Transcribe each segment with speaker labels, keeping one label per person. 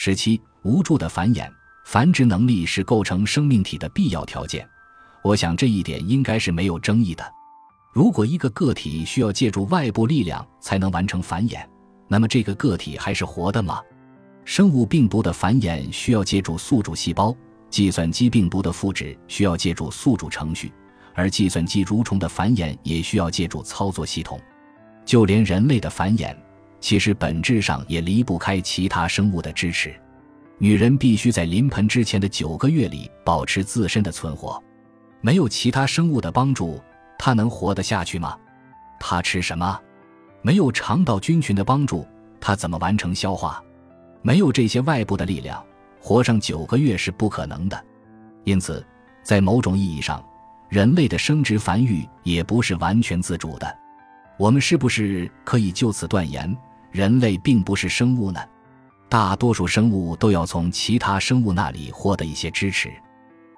Speaker 1: 十七，无助的繁衍，繁殖能力是构成生命体的必要条件。我想这一点应该是没有争议的。如果一个个体需要借助外部力量才能完成繁衍，那么这个个体还是活的吗？生物病毒的繁衍需要借助宿主细胞，计算机病毒的复制需要借助宿主程序，而计算机蠕虫的繁衍也需要借助操作系统。就连人类的繁衍。其实本质上也离不开其他生物的支持。女人必须在临盆之前的九个月里保持自身的存活，没有其他生物的帮助，她能活得下去吗？她吃什么？没有肠道菌群的帮助，她怎么完成消化？没有这些外部的力量，活上九个月是不可能的。因此，在某种意义上，人类的生殖繁育也不是完全自主的。我们是不是可以就此断言？人类并不是生物呢，大多数生物都要从其他生物那里获得一些支持，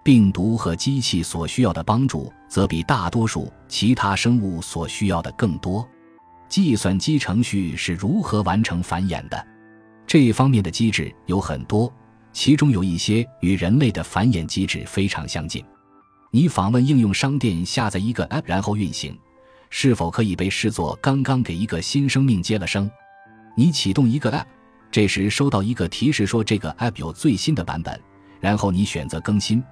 Speaker 1: 病毒和机器所需要的帮助则比大多数其他生物所需要的更多。计算机程序是如何完成繁衍的？这一方面的机制有很多，其中有一些与人类的繁衍机制非常相近。你访问应用商店下载一个 App 然后运行，是否可以被视作刚刚给一个新生命接了生？你启动一个 App，这时收到一个提示说这个 App 有最新的版本，然后你选择更新，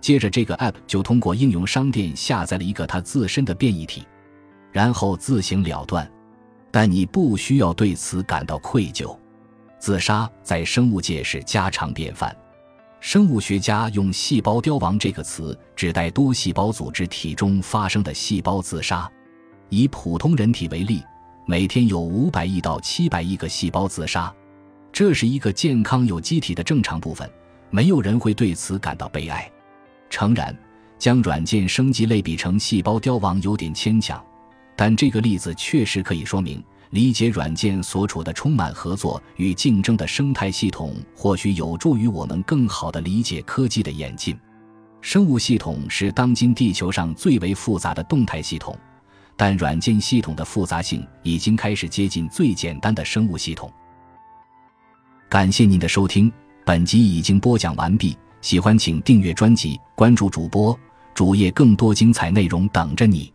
Speaker 1: 接着这个 App 就通过应用商店下载了一个它自身的变异体，然后自行了断。但你不需要对此感到愧疚。自杀在生物界是家常便饭，生物学家用“细胞凋亡”这个词指代多细胞组织体中发生的细胞自杀。以普通人体为例。每天有五百亿到七百亿个细胞自杀，这是一个健康有机体的正常部分，没有人会对此感到悲哀。诚然，将软件升级类比成细胞凋亡有点牵强，但这个例子确实可以说明，理解软件所处的充满合作与竞争的生态系统，或许有助于我们更好地理解科技的演进。生物系统是当今地球上最为复杂的动态系统。但软件系统的复杂性已经开始接近最简单的生物系统。感谢您的收听，本集已经播讲完毕。喜欢请订阅专辑，关注主播主页，更多精彩内容等着你。